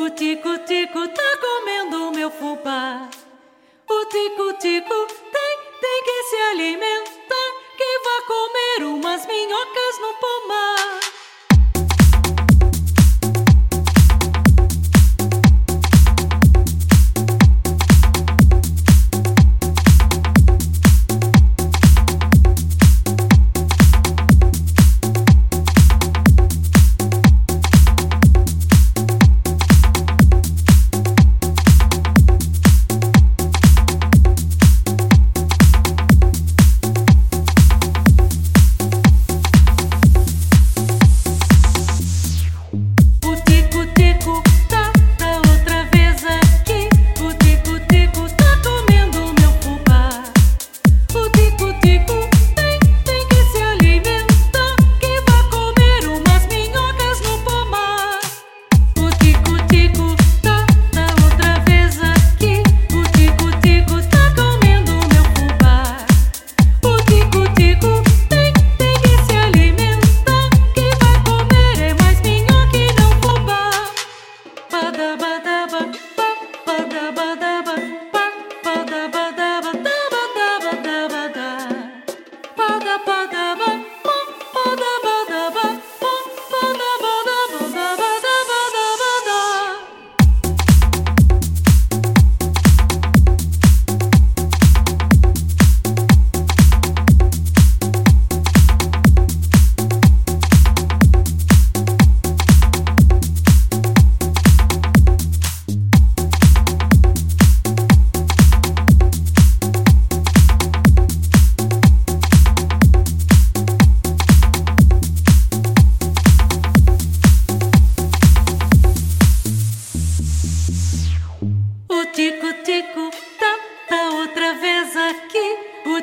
O tico-tico tá comendo o meu fubá. O tico-tico tem, tem que se alimentar. Que vá comer umas minhocas no pomar.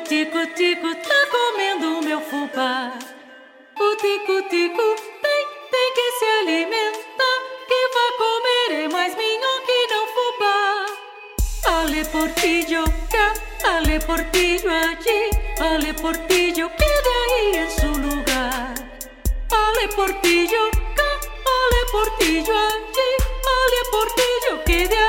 tico, tico, tico, tá comendo o meu fubá. O tico, tico, tem, tem que se alimentar. Que vai comer é mais minho que não fubá. Aleportilho cá, ale portillo allí. Ale de aí em seu lugar. Ale portillo cá, ale portillo allí. Ale portillo, queda